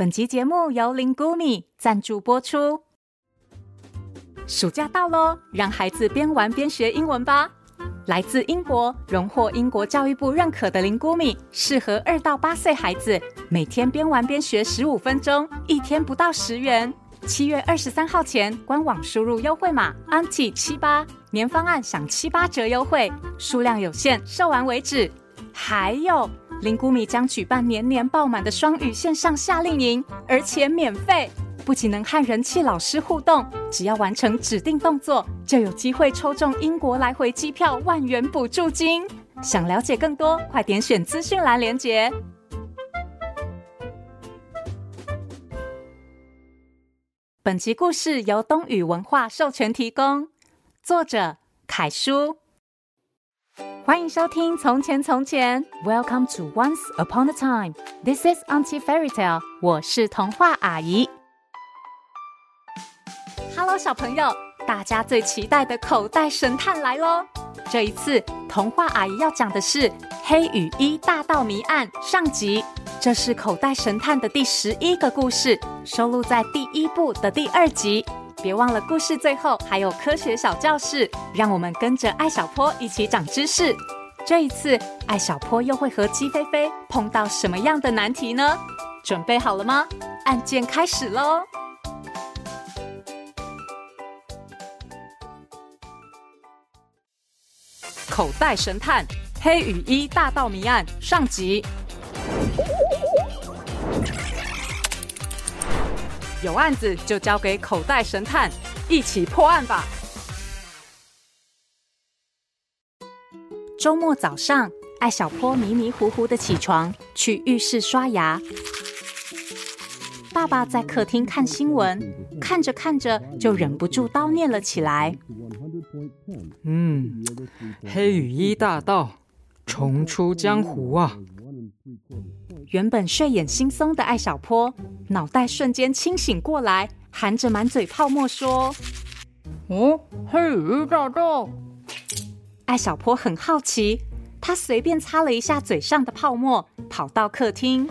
本集节目由林谷米赞助播出。暑假到喽，让孩子边玩边学英文吧！来自英国、荣获英国教育部认可的林谷米适合二到八岁孩子，每天边玩边学十五分钟，一天不到十元。七月二十三号前，官网输入优惠码 Auntie 七八，年方案享七八折优惠，数量有限，售完为止。还有。林谷米将举办年年爆满的双语线上夏令营，而且免费。不仅能和人气老师互动，只要完成指定动作，就有机会抽中英国来回机票万元补助金。想了解更多，快点选资讯栏连接。本集故事由东雨文化授权提供，作者凯叔。欢迎收听《从前从前》，Welcome to Once Upon a Time。This is Auntie Fairy Tale。我是童话阿姨。Hello，小朋友，大家最期待的口袋神探来喽！这一次，童话阿姨要讲的是《黑羽伊大盗谜案》上集。这是口袋神探的第十一个故事，收录在第一部的第二集。别忘了，故事最后还有科学小教室，让我们跟着艾小坡一起长知识。这一次，艾小坡又会和鸡飞飞碰到什么样的难题呢？准备好了吗？案件开始喽！口袋神探黑羽衣大盗谜案上集。有案子就交给口袋神探，一起破案吧。周末早上，艾小坡迷迷糊糊的起床，去浴室刷牙。爸爸在客厅看新闻，看着看着就忍不住叨念了起来：“嗯，黑雨衣大盗重出江湖啊！”原本睡眼惺忪的艾小坡，脑袋瞬间清醒过来，含着满嘴泡沫说：“哦，黑羽伊大盗。”艾小坡很好奇，他随便擦了一下嘴上的泡沫，跑到客厅。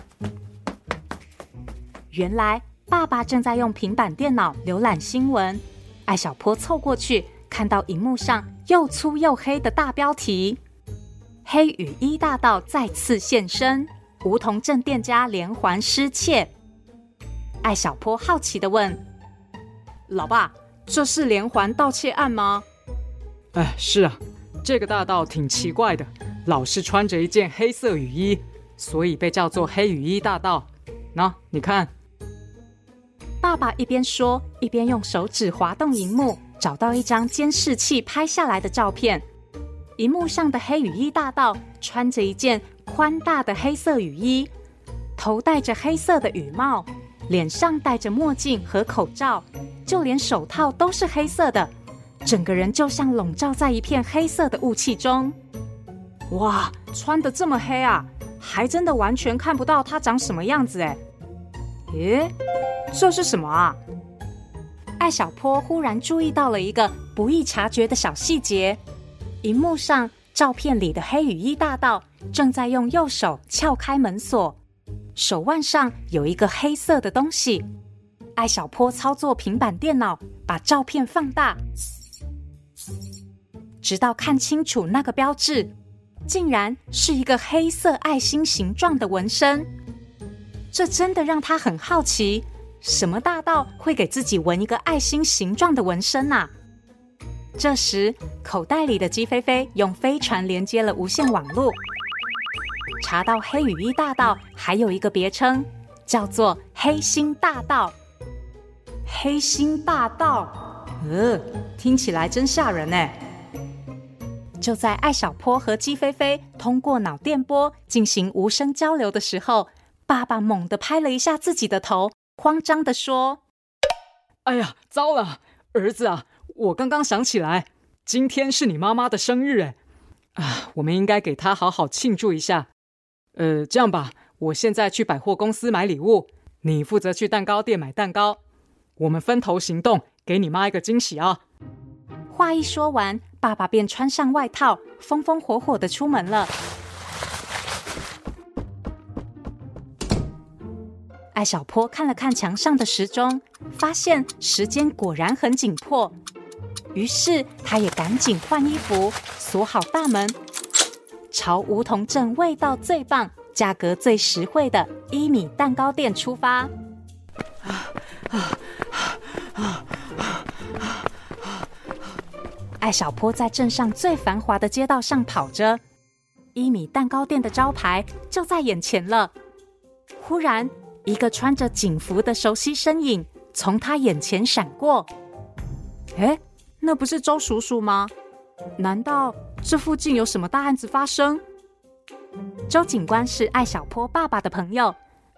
原来爸爸正在用平板电脑浏览新闻，艾小坡凑过去，看到荧幕上又粗又黑的大标题：“黑羽衣大盗再次现身。”梧桐镇店家连环失窃，艾小坡好奇的问：“老爸，这是连环盗窃案吗？”“哎，是啊，这个大盗挺奇怪的，老是穿着一件黑色雨衣，所以被叫做黑雨衣大盗。呐，你看。”爸爸一边说，一边用手指滑动荧幕，找到一张监视器拍下来的照片。荧幕上的黑雨衣大盗穿着一件。宽大的黑色雨衣，头戴着黑色的雨帽，脸上戴着墨镜和口罩，就连手套都是黑色的，整个人就像笼罩在一片黑色的雾气中。哇，穿得这么黑啊，还真的完全看不到他长什么样子哎。诶，这是什么啊？艾小坡忽然注意到了一个不易察觉的小细节，荧幕上。照片里的黑羽衣大盗正在用右手撬开门锁，手腕上有一个黑色的东西。艾小坡操作平板电脑，把照片放大，直到看清楚那个标志，竟然是一个黑色爱心形状的纹身。这真的让他很好奇，什么大盗会给自己纹一个爱心形状的纹身啊？这时，口袋里的鸡飞飞用飞船连接了无线网络，查到黑羽衣大盗还有一个别称，叫做黑心大盗。黑心大盗，呃，听起来真吓人呢。就在艾小坡和鸡飞飞通过脑电波进行无声交流的时候，爸爸猛地拍了一下自己的头，慌张地说：“哎呀，糟了，儿子啊！”我刚刚想起来，今天是你妈妈的生日哎，啊，我们应该给她好好庆祝一下。呃，这样吧，我现在去百货公司买礼物，你负责去蛋糕店买蛋糕，我们分头行动，给你妈一个惊喜啊！话一说完，爸爸便穿上外套，风风火火的出门了。艾小坡看了看墙上的时钟，发现时间果然很紧迫，于是他也赶紧换衣服，锁好大门，朝梧桐镇味道最棒、价格最实惠的一米蛋糕店出发。艾小坡在镇上最繁华的街道上跑着，一米蛋糕店的招牌就在眼前了。忽然，一个穿着警服的熟悉身影从他眼前闪过。哎，那不是周叔叔吗？难道这附近有什么大案子发生？周警官是艾小坡爸爸的朋友，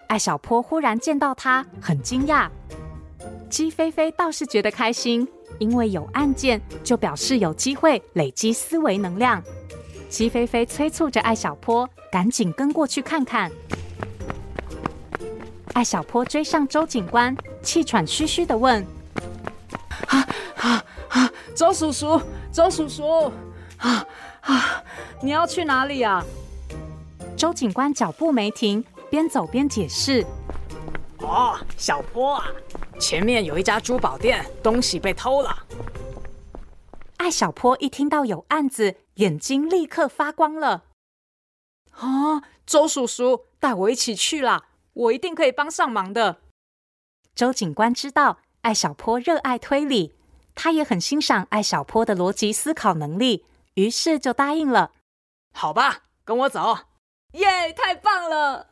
艾小坡忽然见到他，很惊讶。鸡飞飞倒是觉得开心，因为有案件就表示有机会累积思维能量。鸡飞飞催促着艾小坡赶紧跟过去看看。艾小坡追上周警官，气喘吁吁地问：“啊 啊啊！周叔叔，周叔叔，啊啊！你要去哪里啊？”周警官脚步没停，边走边解释：“哦，小坡啊，前面有一家珠宝店，东西被偷了。”艾小坡一听到有案子，眼睛立刻发光了。“啊，周叔叔，带我一起去啦！”我一定可以帮上忙的。周警官知道艾小坡热爱推理，他也很欣赏艾小坡的逻辑思考能力，于是就答应了。好吧，跟我走。耶，太棒了！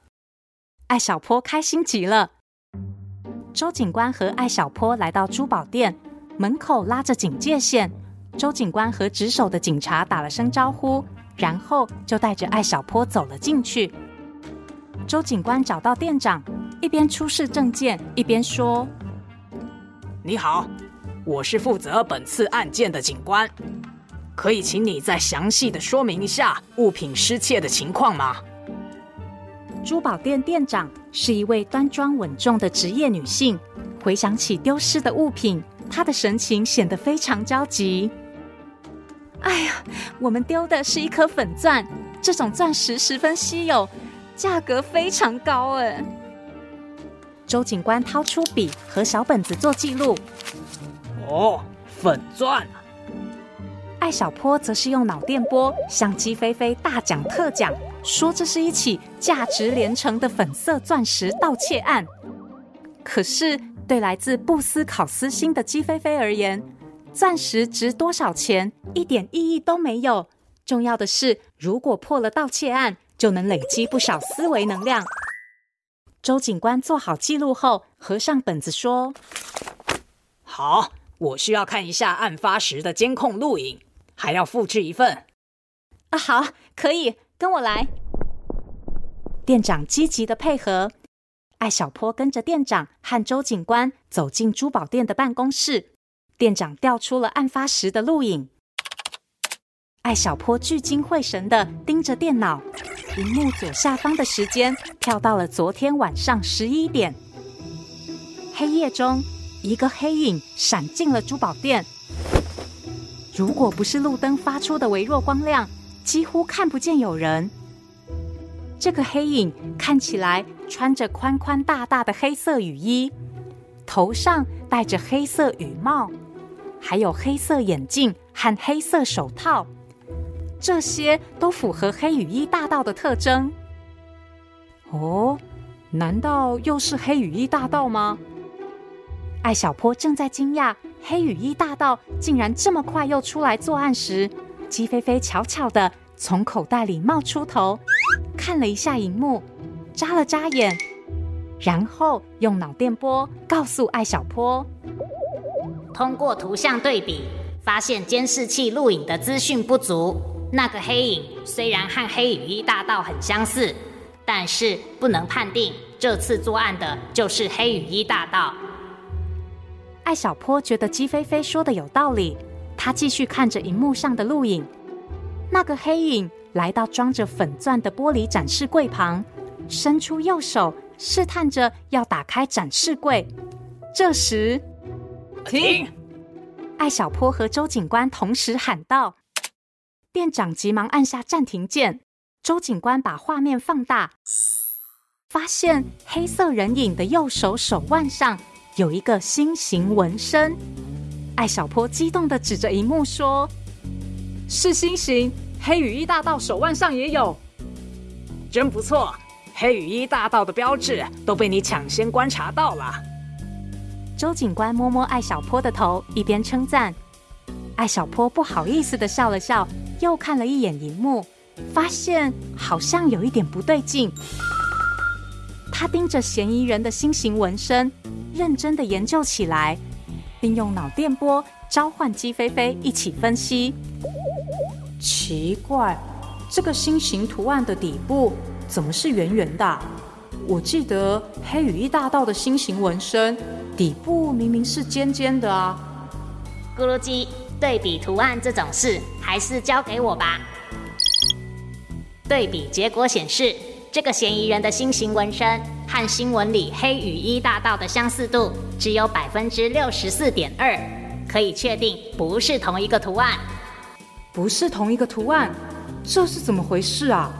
艾小坡开心极了。周警官和艾小坡来到珠宝店门口，拉着警戒线。周警官和值守的警察打了声招呼，然后就带着艾小坡走了进去。周警官找到店长，一边出示证件，一边说：“你好，我是负责本次案件的警官，可以请你再详细的说明一下物品失窃的情况吗？”珠宝店店长是一位端庄稳重的职业女性，回想起丢失的物品，她的神情显得非常焦急。“哎呀，我们丢的是一颗粉钻，这种钻石十分稀有。”价格非常高哎！周警官掏出笔和小本子做记录。哦，粉钻。啊艾小坡则是用脑电波向鸡飞飞大讲特讲，说这是一起价值连城的粉色钻石盗窃案。可是对来自布斯考斯星的鸡飞飞而言，钻石值多少钱一点意义都没有。重要的是，如果破了盗窃案，就能累积不少思维能量。周警官做好记录后，合上本子说：“好，我需要看一下案发时的监控录影，还要复制一份。”啊，好，可以，跟我来。店长积极的配合，艾小坡跟着店长和周警官走进珠宝店的办公室。店长调出了案发时的录影。艾小坡聚精会神的盯着电脑，屏幕左下方的时间跳到了昨天晚上十一点。黑夜中，一个黑影闪进了珠宝店。如果不是路灯发出的微弱光亮，几乎看不见有人。这个黑影看起来穿着宽宽大大的黑色雨衣，头上戴着黑色雨帽，还有黑色眼镜和黑色手套。这些都符合黑雨衣大盗的特征。哦，难道又是黑雨衣大盗吗？艾小坡正在惊讶黑羽衣大盗竟然这么快又出来作案时，鸡飞飞悄悄地从口袋里冒出头，看了一下荧幕，眨了眨眼，然后用脑电波告诉艾小坡：通过图像对比，发现监视器录影的资讯不足。那个黑影虽然和黑羽衣大盗很相似，但是不能判定这次作案的就是黑羽衣大盗。艾小坡觉得姬飞飞说的有道理，他继续看着荧幕上的录影。那个黑影来到装着粉钻的玻璃展示柜旁，伸出右手试探着要打开展示柜。这时，停！艾小坡和周警官同时喊道。店长急忙按下暂停键，周警官把画面放大，发现黑色人影的右手手腕上有一个心形纹身。艾小坡激动地指着萤幕说：“是心形，黑羽衣大盗手腕上也有，真不错。黑羽衣大盗的标志都被你抢先观察到了。”周警官摸摸艾小坡的头，一边称赞。艾小坡不好意思地笑了笑，又看了一眼荧幕，发现好像有一点不对劲。他盯着嫌疑人的心形纹身，认真的研究起来，并用脑电波召唤鸡飞飞一起分析。奇怪，这个心形图案的底部怎么是圆圆的？我记得黑羽翼大道的心形纹身底部明明是尖尖的啊！咕噜鸡，对比图案这种事还是交给我吧。对比结果显示。这个嫌疑人的新型纹身和新闻里黑雨衣大盗的相似度只有百分之六十四点二，可以确定不是同一个图案。不是同一个图案，这是怎么回事啊？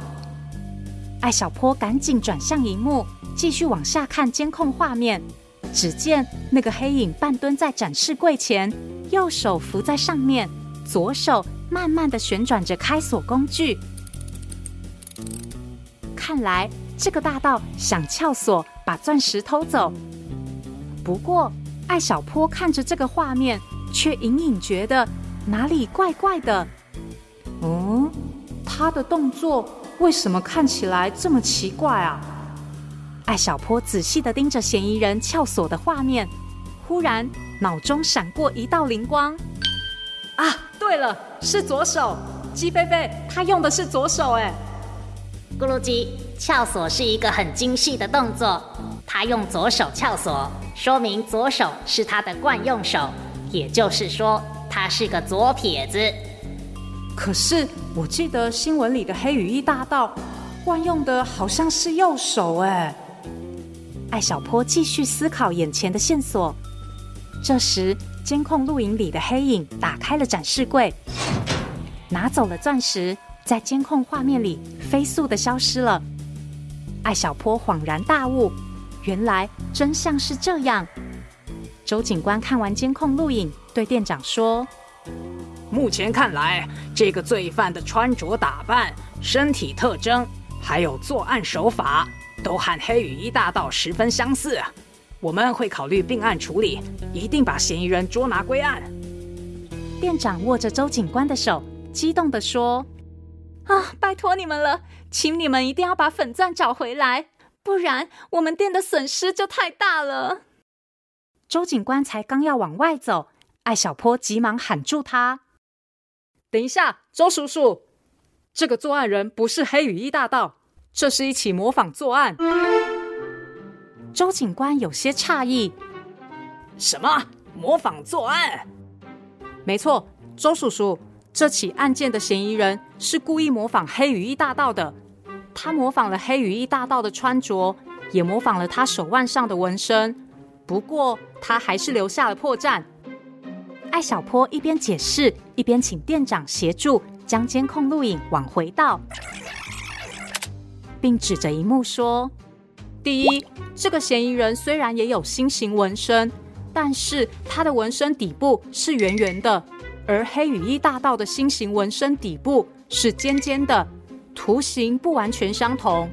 艾小坡赶紧转向荧幕，继续往下看监控画面。只见那个黑影半蹲在展示柜前，右手扶在上面，左手慢慢的旋转着开锁工具。看来这个大盗想撬锁，把钻石偷走。不过艾小坡看着这个画面，却隐隐觉得哪里怪怪的。嗯，他的动作为什么看起来这么奇怪啊？艾小坡仔细地盯着嫌疑人撬锁的画面，忽然脑中闪过一道灵光。啊，对了，是左手。鸡飞飞，他用的是左手，哎。咕噜鸡撬锁是一个很精细的动作，他用左手撬锁，说明左手是他的惯用手，也就是说他是个左撇子。可是我记得新闻里的黑羽翼大盗惯用的好像是右手哎。艾小坡继续思考眼前的线索，这时监控录影里的黑影打开了展示柜，拿走了钻石。在监控画面里飞速的消失了，艾小坡恍然大悟，原来真相是这样。周警官看完监控录影，对店长说：“目前看来，这个罪犯的穿着打扮、身体特征，还有作案手法，都和黑羽一大盗十分相似。我们会考虑并案处理，一定把嫌疑人捉拿归案。”店长握着周警官的手，激动地说。啊！拜托你们了，请你们一定要把粉钻找回来，不然我们店的损失就太大了。周警官才刚要往外走，艾小坡急忙喊住他：“等一下，周叔叔，这个作案人不是黑羽翼大盗，这是一起模仿作案。”周警官有些诧异：“什么模仿作案？”“没错，周叔叔。”这起案件的嫌疑人是故意模仿黑羽翼大盗的，他模仿了黑羽翼大盗的穿着，也模仿了他手腕上的纹身。不过他还是留下了破绽。艾小坡一边解释，一边请店长协助将监控录影往回倒，并指着一幕说：“第一，这个嫌疑人虽然也有心形纹身，但是他的纹身底部是圆圆的。”而黑羽衣大盗的新型纹身底部是尖尖的，图形不完全相同。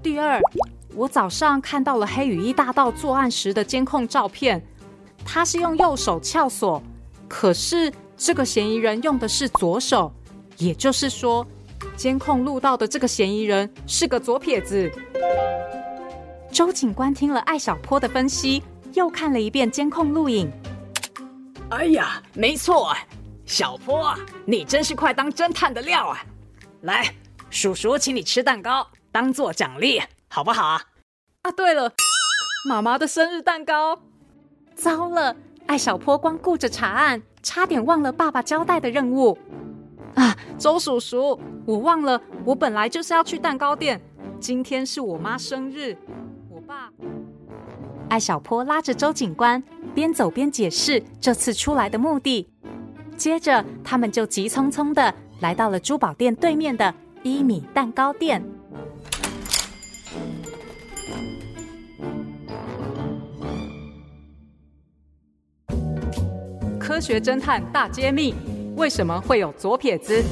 第二，我早上看到了黑羽衣大盗作案时的监控照片，他是用右手撬锁，可是这个嫌疑人用的是左手，也就是说，监控录到的这个嫌疑人是个左撇子。周警官听了艾小坡的分析，又看了一遍监控录影。哎呀，没错，小坡，你真是快当侦探的料啊！来，叔叔请你吃蛋糕，当做奖励，好不好啊？啊，对了，妈妈的生日蛋糕。糟了，艾小坡光顾着查案，差点忘了爸爸交代的任务。啊，周叔叔，我忘了，我本来就是要去蛋糕店，今天是我妈生日，我爸。艾小坡拉着周警官。边走边解释这次出来的目的，接着他们就急匆匆的来到了珠宝店对面的伊米蛋糕店。科学侦探大揭秘，为什么会有左撇子？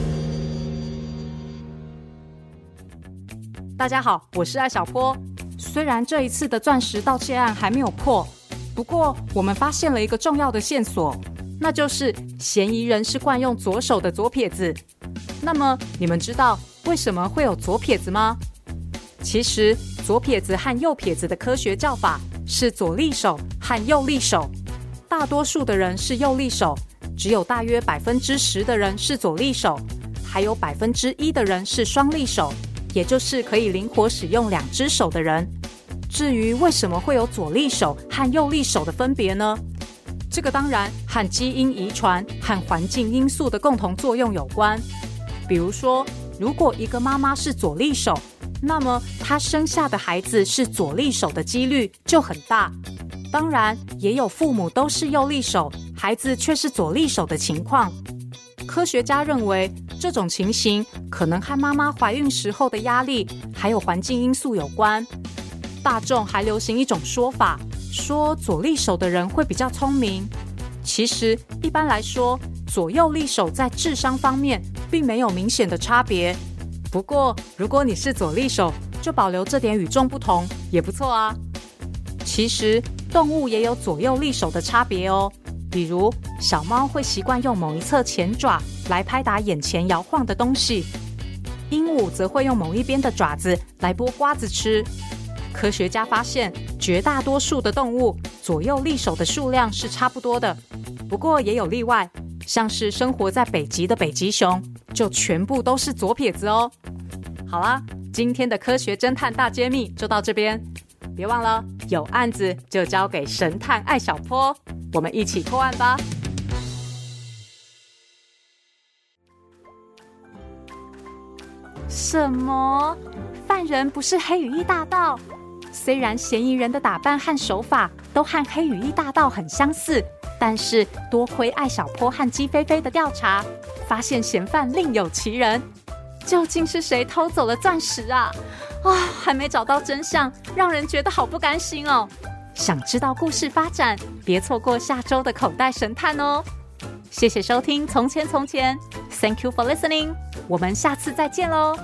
大家好，我是艾小波，虽然这一次的钻石盗窃案还没有破。不过我们发现了一个重要的线索，那就是嫌疑人是惯用左手的左撇子。那么你们知道为什么会有左撇子吗？其实左撇子和右撇子的科学叫法是左利手和右利手。大多数的人是右利手，只有大约百分之十的人是左利手，还有百分之一的人是双利手。也就是可以灵活使用两只手的人。至于为什么会有左利手和右利手的分别呢？这个当然和基因遗传和环境因素的共同作用有关。比如说，如果一个妈妈是左利手，那么她生下的孩子是左利手的几率就很大。当然，也有父母都是右利手，孩子却是左利手的情况。科学家认为，这种情形可能和妈妈怀孕时候的压力，还有环境因素有关。大众还流行一种说法，说左利手的人会比较聪明。其实，一般来说，左右利手在智商方面并没有明显的差别。不过，如果你是左利手，就保留这点与众不同也不错啊。其实，动物也有左右利手的差别哦。比如，小猫会习惯用某一侧前爪来拍打眼前摇晃的东西，鹦鹉则会用某一边的爪子来剥瓜子吃。科学家发现，绝大多数的动物左右利手的数量是差不多的，不过也有例外，像是生活在北极的北极熊，就全部都是左撇子哦。好啦，今天的科学侦探大揭秘就到这边，别忘了有案子就交给神探艾小坡。我们一起破案吧！什么？犯人不是黑羽翼大盗？虽然嫌疑人的打扮和手法都和黑羽翼大盗很相似，但是多亏艾小坡和姬飞飞的调查，发现嫌犯另有其人。究竟是谁偷走了钻石啊？啊，还没找到真相，让人觉得好不甘心哦。想知道故事发展，别错过下周的口袋神探哦！谢谢收听《从前从前》，Thank you for listening，我们下次再见喽。